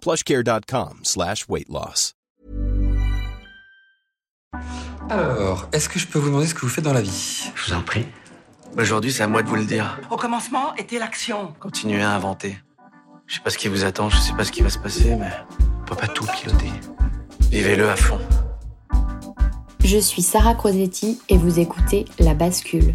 plushcare.com slash weight loss. Alors, est-ce que je peux vous demander ce que vous faites dans la vie? Je vous en prie. Aujourd'hui, c'est à moi de vous le dire. Au commencement était l'action. Continuez à inventer. Je sais pas ce qui vous attend, je sais pas ce qui va se passer, mais on peut pas tout piloter. Vivez-le à fond. Je suis Sarah Crosetti et vous écoutez La Bascule.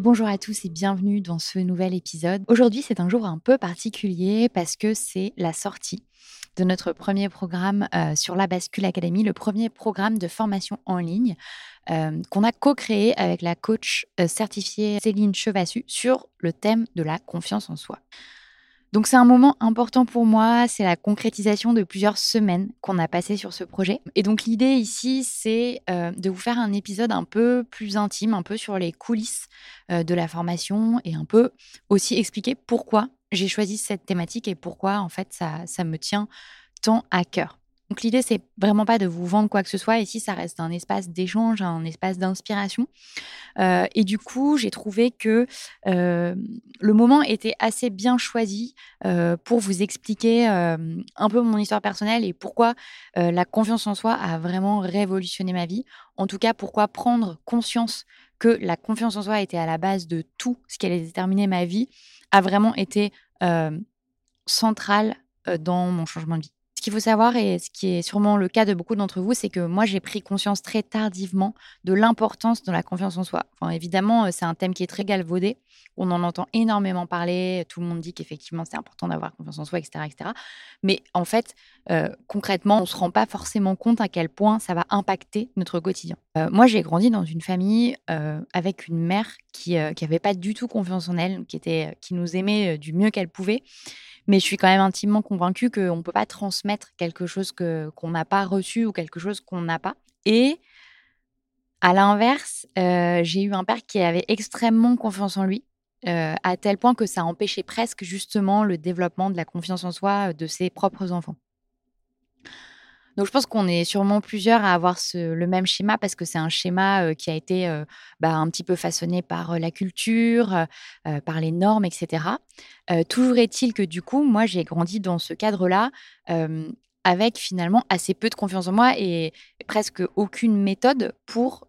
Bonjour à tous et bienvenue dans ce nouvel épisode. Aujourd'hui, c'est un jour un peu particulier parce que c'est la sortie de notre premier programme euh, sur la Bascule Academy, le premier programme de formation en ligne euh, qu'on a co-créé avec la coach euh, certifiée Céline Chevassu sur le thème de la confiance en soi. Donc c'est un moment important pour moi, c'est la concrétisation de plusieurs semaines qu'on a passé sur ce projet. Et donc l'idée ici, c'est euh, de vous faire un épisode un peu plus intime, un peu sur les coulisses euh, de la formation et un peu aussi expliquer pourquoi j'ai choisi cette thématique et pourquoi en fait ça, ça me tient tant à cœur. Donc l'idée, c'est vraiment pas de vous vendre quoi que ce soit. Ici, ça reste un espace d'échange, un espace d'inspiration. Euh, et du coup, j'ai trouvé que euh, le moment était assez bien choisi euh, pour vous expliquer un peu mon histoire personnelle et pourquoi la confiance en soi a vraiment révolutionné ma vie. En tout cas, pourquoi prendre conscience que la confiance en soi était à la base de tout ce qui allait déterminer ma vie a vraiment été central dans mon changement de vie. Ce qu'il faut savoir, et ce qui est sûrement le cas de beaucoup d'entre vous, c'est que moi, j'ai pris conscience très tardivement de l'importance de la confiance en soi. Évidemment, euh, c'est un thème qui est très galvaudé. On en entend énormément parler. Tout le monde dit qu'effectivement, c'est important d'avoir confiance en soi, etc. etc. Mais en fait, euh, concrètement, on ne se rend pas forcément compte à quel point ça va impacter notre quotidien. Euh, moi, j'ai grandi dans une famille avec une mère qui n'avait pas du tout confiance en elle, qui, était, qui nous aimait du mieux qu'elle pouvait mais je suis quand même intimement convaincue qu'on ne peut pas transmettre quelque chose que, qu'on n'a pas reçu ou quelque chose qu'on n'a pas. Et à l'inverse, euh, j'ai eu un père qui avait extrêmement confiance en lui, euh, à tel point que ça empêchait presque justement le développement de la confiance en soi de ses propres enfants. Donc je pense qu'on est sûrement plusieurs à avoir le même schéma parce que c'est un schéma qui a été bah, un petit peu façonné par la culture, par les normes, etc. toujours est-il que du coup, moi, j'ai grandi dans ce cadre-là avec finalement assez peu de confiance en moi et presque aucune méthode pour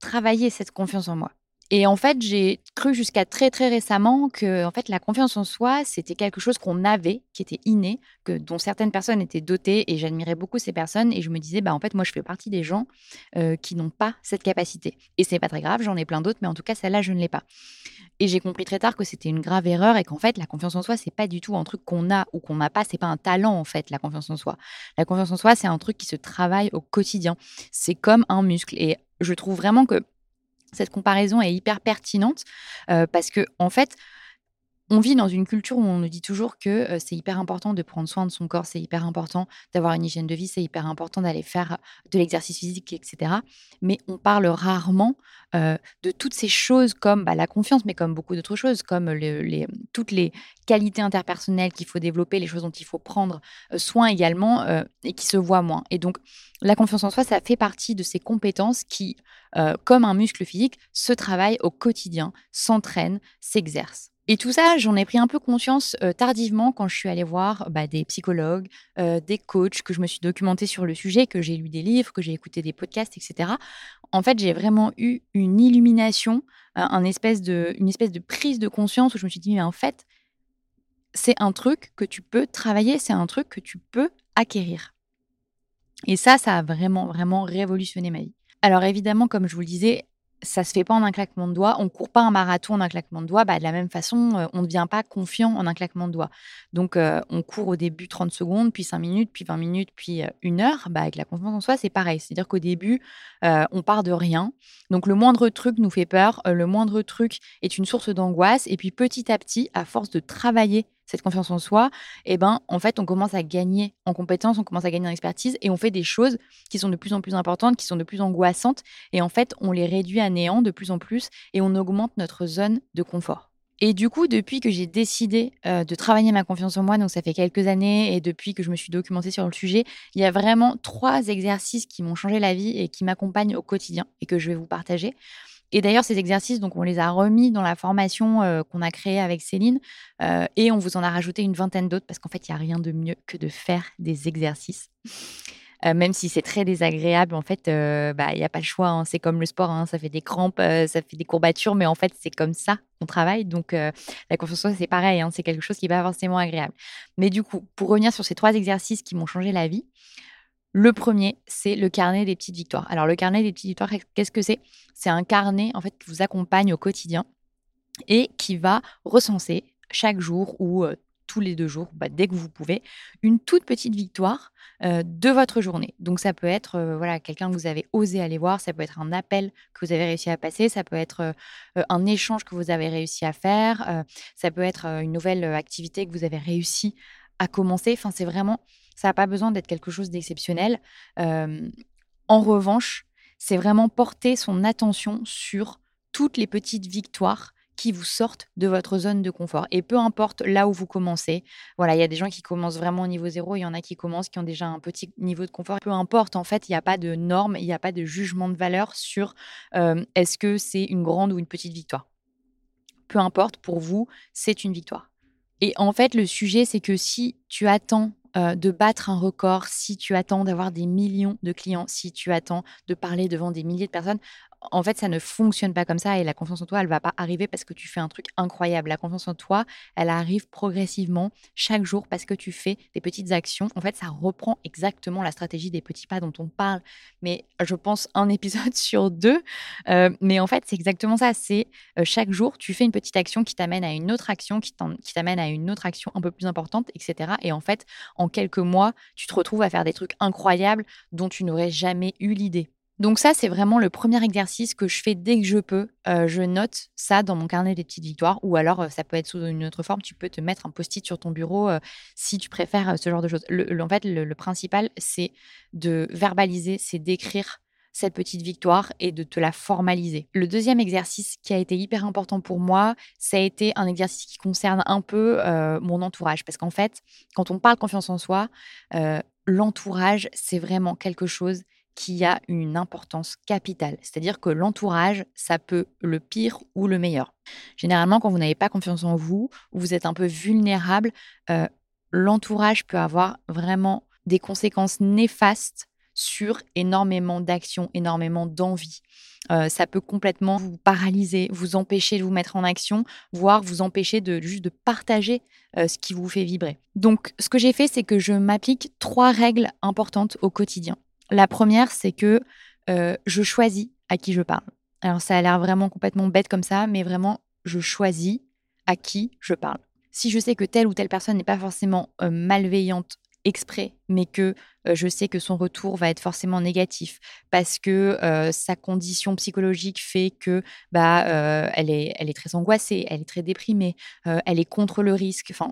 travailler cette confiance en moi. Et en fait, j'ai cru jusqu'à très très récemment que en fait la confiance en soi, c'était quelque chose qu'on avait, qui était inné, que dont certaines personnes étaient dotées et j'admirais beaucoup ces personnes et je me disais bah en fait moi je fais partie des gens euh, qui n'ont pas cette capacité. Et c'est pas très grave, j'en ai plein d'autres mais en tout cas celle-là je ne l'ai pas. Et j'ai compris très tard que c'était une grave erreur et qu'en fait la confiance en soi c'est pas du tout un truc qu'on a ou qu'on n'a pas, c'est pas un talent en fait la confiance en soi. La confiance en soi c'est un truc qui se travaille au quotidien. C'est comme un muscle et je trouve vraiment que cette comparaison est hyper pertinente euh, parce que, en fait, on vit dans une culture où on nous dit toujours que c'est hyper important de prendre soin de son corps, c'est hyper important d'avoir une hygiène de vie, c'est hyper important d'aller faire de l'exercice physique, etc. Mais on parle rarement de toutes ces choses comme bah, la confiance, mais comme beaucoup d'autres choses, comme les, toutes les qualités interpersonnelles qu'il faut développer, les choses dont il faut prendre soin également et qui se voient moins. Et donc, la confiance en soi, ça fait partie de ces compétences qui, comme un muscle physique, se travaillent au quotidien, s'entraînent, s'exercent. Et tout ça, j'en ai pris un peu conscience tardivement quand je suis allée voir bah, des psychologues, des coachs, que je me suis documentée sur le sujet, que j'ai lu des livres, que j'ai écouté des podcasts, etc. En fait, j'ai vraiment eu une illumination, de, une espèce de prise de conscience où je me suis dit, mais en fait, c'est un truc que tu peux travailler, c'est un truc que tu peux acquérir. Et ça, ça a vraiment, vraiment révolutionné ma vie. Alors évidemment, comme je vous le disais, ça se fait pas en un claquement de doigts. On court pas un marathon en un claquement de doigts. Bah, de la même façon, euh, on ne devient pas confiant en un claquement de doigts. Donc, euh, on court au début 30 secondes, puis 5 minutes, puis 20 minutes, puis euh, une heure. Bah, avec la confiance en soi, c'est pareil. C'est-à-dire qu'au début, on part de rien. Donc, le moindre truc nous fait peur. le moindre truc est une source d'angoisse. Et puis, petit à petit, à force de travailler cette confiance en soi, eh ben, en fait, on commence à gagner en compétences, on commence à gagner en expertise et on fait des choses qui sont de plus en plus importantes, qui sont de plus angoissantes. Et en fait, on les réduit à néant de plus en plus et on augmente notre zone de confort. Et du coup, depuis que j'ai décidé euh, de travailler ma confiance en moi, donc ça fait quelques années, et depuis que je me suis documentée sur le sujet, il y a vraiment trois exercices qui m'ont changé la vie et qui m'accompagnent au quotidien et que je vais vous partager. Et d'ailleurs, ces exercices, donc, on les a remis dans la formation euh, qu'on a créée avec Céline euh, et on vous en a rajouté une vingtaine d'autres parce qu'en fait, il n'y a rien de mieux que de faire des exercices. Euh, même si c'est très désagréable, en fait, bah, il n'y a pas le choix. Hein. C'est comme le sport, hein. ça fait des crampes, ça fait des courbatures, mais en fait, c'est comme ça qu'on travaille. Donc, la confiance en soi, c'est pareil, hein. c'est quelque chose qui n'est pas forcément agréable. Mais du coup, pour revenir sur ces trois exercices qui m'ont changé la vie, le premier, c'est le carnet des petites victoires. Alors, le carnet des petites victoires, qu'est-ce que c'est? C'est un carnet, en fait, qui vous accompagne au quotidien et qui va recenser chaque jour ou euh, tous les deux jours, bah, dès que vous pouvez, une toute petite victoire euh, de votre journée. Donc ça peut être euh, voilà quelqu'un que vous avez osé aller voir, ça peut être un appel que vous avez réussi à passer, ça peut être un échange que vous avez réussi à faire, ça peut être une nouvelle activité que vous avez réussi à commencer. Enfin, c'est vraiment ça n'a pas besoin d'être quelque chose d'exceptionnel. en revanche, c'est vraiment porter son attention sur toutes les petites victoires qui vous sortent de votre zone de confort. Et peu importe là où vous commencez, voilà, il y a des gens qui commencent vraiment au niveau zéro, il y en a qui commencent, qui ont déjà un petit niveau de confort. Peu importe, en fait, il n'y a pas de normes, il n'y a pas de jugement de valeur sur est-ce que c'est une grande ou une petite victoire. Peu importe, pour vous, c'est une victoire. Et en fait, le sujet, c'est que si tu attends euh, de battre un record, si tu attends d'avoir des millions de clients, si tu attends de parler devant des milliers de personnes, en fait, ça ne fonctionne pas comme ça et la confiance en toi, elle va pas arriver parce que tu fais un truc incroyable. La confiance en toi, elle arrive progressivement chaque jour parce que tu fais des petites actions. En fait, ça reprend exactement la stratégie des petits pas dont on parle, mais je pense un épisode sur deux. Euh, mais en fait, c'est exactement ça. C'est euh, chaque jour, tu fais une petite action qui t'amène à une autre action, qui t'amène à une autre action un peu plus importante, etc. Et en fait, en quelques mois, tu te retrouves à faire des trucs incroyables dont tu n'aurais jamais eu l'idée. Donc ça, c'est vraiment le premier exercice que je fais dès que je peux. Euh, je note ça dans mon carnet des petites victoires, ou alors euh, ça peut être sous une autre forme. Tu peux te mettre un post-it sur ton bureau euh, si tu préfères ce genre de choses. en fait, le, principal, c'est de verbaliser, c'est d'écrire cette petite victoire et de te la formaliser. Le deuxième exercice qui a été hyper important pour moi, ça a été un exercice qui concerne un peu mon entourage. Parce qu'en fait, quand on parle confiance en soi, l'entourage, c'est vraiment quelque chose qui a une importance capitale. C'est-à-dire que l'entourage, ça peut le pire ou le meilleur. Généralement, quand vous n'avez pas confiance en vous, ou vous êtes un peu vulnérable, euh, l'entourage peut avoir vraiment des conséquences néfastes sur énormément d'actions, énormément d'envie. Euh, ça peut complètement vous paralyser, vous empêcher de vous mettre en action, voire vous empêcher de juste de partager euh, ce qui vous fait vibrer. Donc, ce que j'ai fait, c'est que je m'applique trois règles importantes au quotidien. La première, c'est que euh, je choisis à qui je parle. Alors, ça a l'air vraiment complètement bête comme ça, mais vraiment, je choisis à qui je parle. Si je sais que telle ou telle personne n'est pas forcément malveillante exprès, mais que je sais que son retour va être forcément négatif parce que sa condition psychologique fait que bah elle est elle est très angoissée, elle est très déprimée, elle est contre le risque, enfin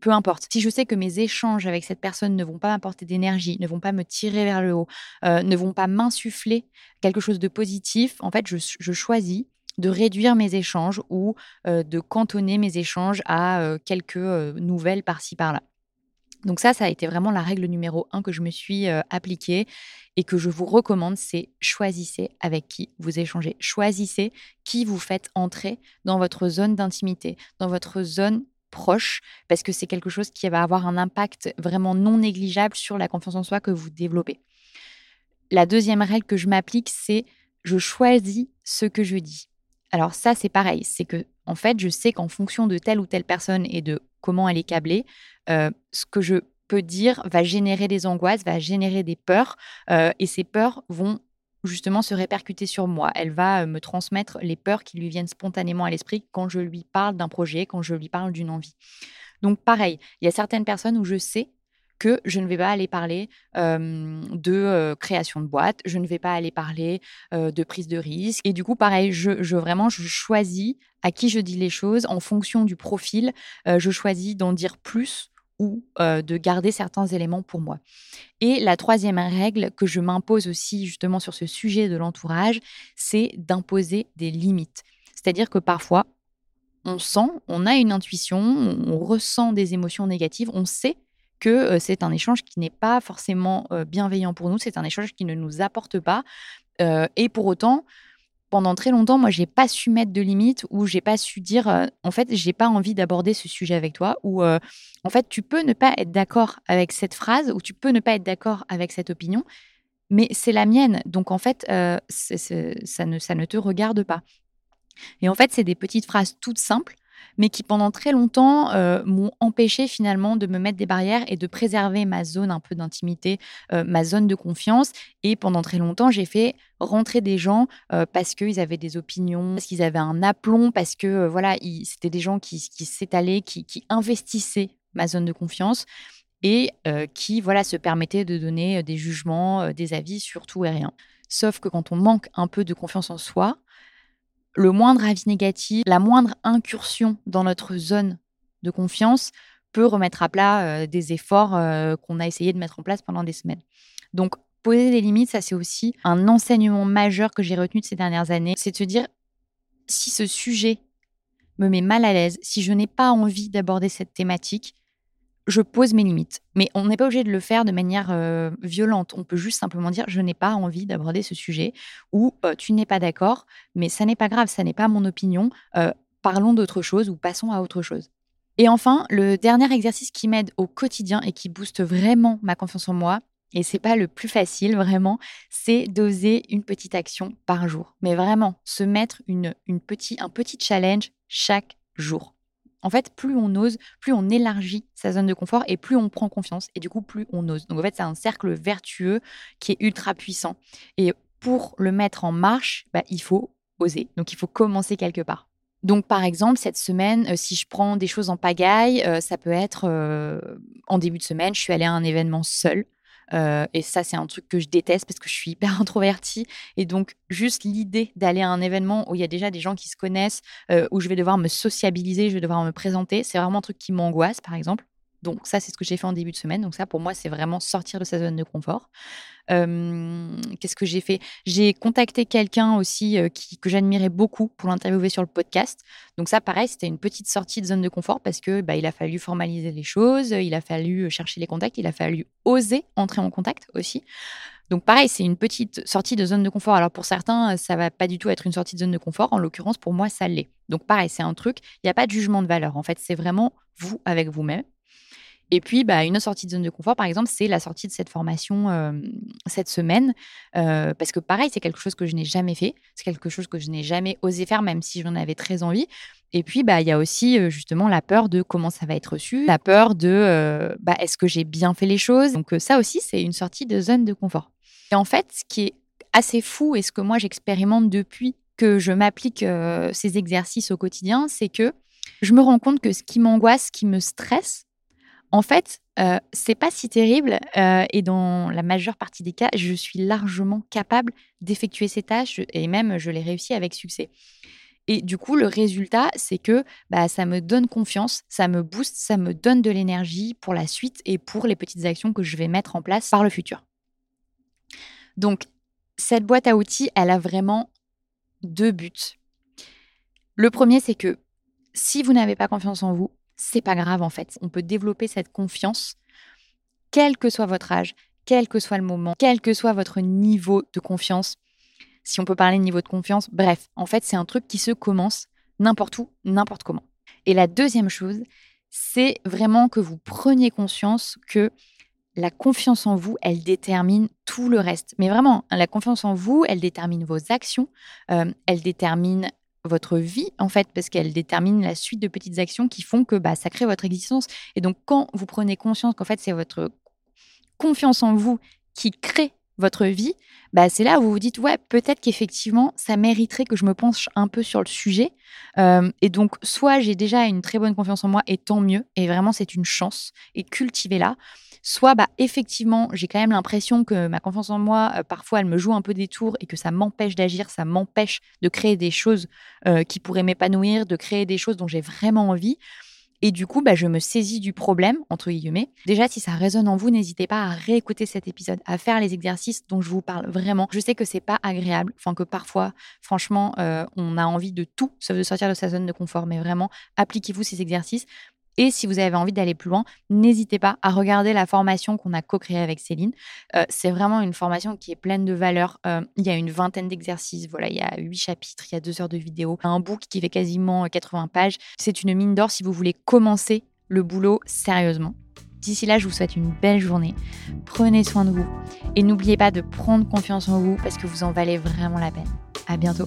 peu, importe. Si je sais que mes échanges avec cette personne ne vont pas m'apporter d'énergie, ne vont pas me tirer vers le haut, ne vont pas m'insuffler quelque chose de positif, en fait je, je choisis de réduire mes échanges ou de cantonner mes échanges à quelques nouvelles par-ci par-là. Donc ça, ça a été vraiment la règle numéro un que je me suis appliquée et que je vous recommande, c'est choisissez avec qui vous échangez. Choisissez qui vous faites entrer dans votre zone d'intimité, dans votre zone proche, parce que c'est quelque chose qui va avoir un impact vraiment non négligeable sur la confiance en soi que vous développez. La deuxième règle que je m'applique, c'est je choisis ce que je dis. Alors ça, c'est pareil, c'est que en fait, je sais qu'en fonction de telle ou telle personne et de comment elle est câblée, euh, ce que je peux dire va générer des angoisses, va générer des peurs, euh, et ces peurs vont justement se répercuter sur moi. Elle va euh, me transmettre les peurs qui lui viennent spontanément à l'esprit quand je lui parle d'un projet, quand je lui parle d'une envie. Donc pareil, il y a certaines personnes où je sais que je ne vais pas aller parler de création de boîte, je ne vais pas aller parler de prise de risque. Et du coup, pareil, je, vraiment, je choisis à qui je dis les choses en fonction du profil. je choisis d'en dire plus ou de garder certains éléments pour moi. Et la troisième règle que je m'impose aussi justement sur ce sujet de l'entourage, c'est d'imposer des limites. C'est-à-dire que parfois, on sent, on a une intuition, on ressent des émotions négatives, on sait que c'est un échange qui n'est pas forcément bienveillant pour nous, c'est un échange qui ne nous apporte pas. et pour autant, pendant très longtemps, moi, j'ai pas su mettre de limites ou j'ai pas su dire, en fait, j'ai pas envie d'aborder ce sujet avec toi. Ou en fait, tu peux ne pas être d'accord avec cette phrase ou tu peux ne pas être d'accord avec cette opinion, mais c'est la mienne. Donc en fait, ça ne ça ne te regarde pas. Et en fait, c'est des petites phrases toutes simples mais qui pendant très longtemps euh, m'ont empêché finalement de me mettre des barrières et de préserver ma zone un peu d'intimité, euh, ma zone de confiance. Et pendant très longtemps, j'ai fait rentrer des gens euh, parce qu'ils avaient des opinions, parce qu'ils avaient un aplomb, parce que voilà, c'était des gens qui, s'étalaient, qui, investissaient ma zone de confiance et qui voilà se permettaient de donner des jugements, des avis sur tout et rien. Sauf que quand on manque un peu de confiance en soi, le moindre avis négatif, la moindre incursion dans notre zone de confiance peut remettre à plat euh, des efforts euh, qu'on a essayé de mettre en place pendant des semaines. Donc, poser des limites, ça c'est aussi un enseignement majeur que j'ai retenu de ces dernières années. C'est de se dire, si ce sujet me met mal à l'aise, si je n'ai pas envie d'aborder cette thématique, je pose mes limites. Mais on n'est pas obligé de le faire de manière euh, violente. On peut juste simplement dire je n'ai pas envie d'aborder ce sujet ou euh, tu n'es pas d'accord, mais ça n'est pas grave, ça n'est pas mon opinion. Euh, parlons d'autre chose ou passons à autre chose. Et enfin, le dernier exercice qui m'aide au quotidien et qui booste vraiment ma confiance en moi, et c'est pas le plus facile vraiment, c'est d'oser une petite action par jour. Mais vraiment, se mettre une, une petit, un petit challenge chaque jour. En fait, plus on ose, plus on élargit sa zone de confort et plus on prend confiance et du coup, plus on ose. Donc en fait, c'est un cercle vertueux qui est ultra puissant. Et pour le mettre en marche, bah, il faut oser. Donc il faut commencer quelque part. Donc, par exemple, cette semaine, euh, si je prends des choses en pagaille, euh, ça peut être euh, en début de semaine, je suis allée à un événement seul. Euh, et ça, c'est un truc que je déteste parce que je suis hyper introvertie. Et donc, juste l'idée d'aller à un événement où il y a déjà des gens qui se connaissent, euh, où je vais devoir me sociabiliser, je vais devoir me présenter, c'est vraiment un truc qui m'angoisse, par exemple. Donc ça, c'est ce que j'ai fait en début de semaine. Donc ça, pour moi, c'est vraiment sortir de sa zone de confort. Qu'est-ce que j'ai fait? J'ai contacté quelqu'un aussi que j'admirais beaucoup pour l'interviewer sur le podcast. Donc ça, pareil, c'était une petite sortie de zone de confort parce que bah, il a fallu formaliser les choses, il a fallu chercher les contacts, il a fallu oser entrer en contact aussi. Donc pareil, c'est une petite sortie de zone de confort. Alors pour certains, ça va pas du tout être une sortie de zone de confort. En l'occurrence, pour moi, ça l'est. Donc pareil, c'est un truc, il n'y a pas de jugement de valeur. En fait, c'est vraiment vous avec vous-même. Et puis, bah, une autre sortie de zone de confort, par exemple, c'est la sortie de cette formation cette semaine. parce que pareil, c'est quelque chose que je n'ai jamais fait. C'est quelque chose que je n'ai jamais osé faire, même si j'en avais très envie. Et puis, bah, il y a aussi justement la peur de comment ça va être reçu, la peur de bah, est-ce que j'ai bien fait les choses. Donc ça aussi, c'est une sortie de zone de confort. Et en fait, ce qui est assez fou et ce que moi j'expérimente depuis que je m'applique ces exercices au quotidien, c'est que je me rends compte que ce qui m'angoisse, ce qui me stresse, en fait, euh, c'est pas si terrible et dans la majeure partie des cas, je suis largement capable d'effectuer ces tâches et même je les réussis avec succès. Et du coup, le résultat, c'est que bah, ça me donne confiance, ça me booste, ça me donne de l'énergie pour la suite et pour les petites actions que je vais mettre en place par le futur. Donc, cette boîte à outils, elle a vraiment deux buts. Le premier, c'est que si vous n'avez pas confiance en vous, c'est pas grave en fait. On peut développer cette confiance, quel que soit votre âge, quel que soit le moment, quel que soit votre niveau de confiance. Si on peut parler de niveau de confiance, bref, en fait, c'est un truc qui se commence n'importe où, n'importe comment. Et la deuxième chose, c'est vraiment que vous preniez conscience que la confiance en vous, elle détermine tout le reste. Mais vraiment, la confiance en vous, elle détermine vos actions, euh, elle détermine votre vie, en fait, parce qu'elle détermine la suite de petites actions qui font que bah, ça crée votre existence. Et donc, quand vous prenez conscience qu'en fait, c'est votre confiance en vous qui crée votre vie, bah, c'est là où vous vous dites, ouais, peut-être qu'effectivement, ça mériterait que je me penche un peu sur le sujet. Euh, et donc, soit j'ai déjà une très bonne confiance en moi, et tant mieux, et vraiment, c'est une chance, et cultivez-la soit bah, effectivement, j'ai quand même l'impression que ma confiance en moi, euh, parfois, elle me joue un peu des tours et que ça m'empêche d'agir, ça m'empêche de créer des choses euh, qui pourraient m'épanouir, de créer des choses dont j'ai vraiment envie. Et du coup, bah, je me saisis du problème, entre guillemets. Déjà, si ça résonne en vous, n'hésitez pas à réécouter cet épisode, à faire les exercices dont je vous parle vraiment. Je sais que c'est pas agréable, enfin que parfois, franchement, euh, on a envie de tout, sauf de sortir de sa zone de confort. Mais vraiment, appliquez-vous ces exercices. Et si vous avez envie d'aller plus loin, n'hésitez pas à regarder la formation qu'on a co-créée avec Céline. Euh, c'est vraiment une formation qui est pleine de valeur. Euh, il y a une vingtaine d'exercices, voilà, il y a huit chapitres, il y a deux heures de vidéo, un book qui fait quasiment 80 pages. C'est une mine d'or si vous voulez commencer le boulot sérieusement. D'ici là, je vous souhaite une belle journée. Prenez soin de vous et n'oubliez pas de prendre confiance en vous parce que vous en valez vraiment la peine. À bientôt.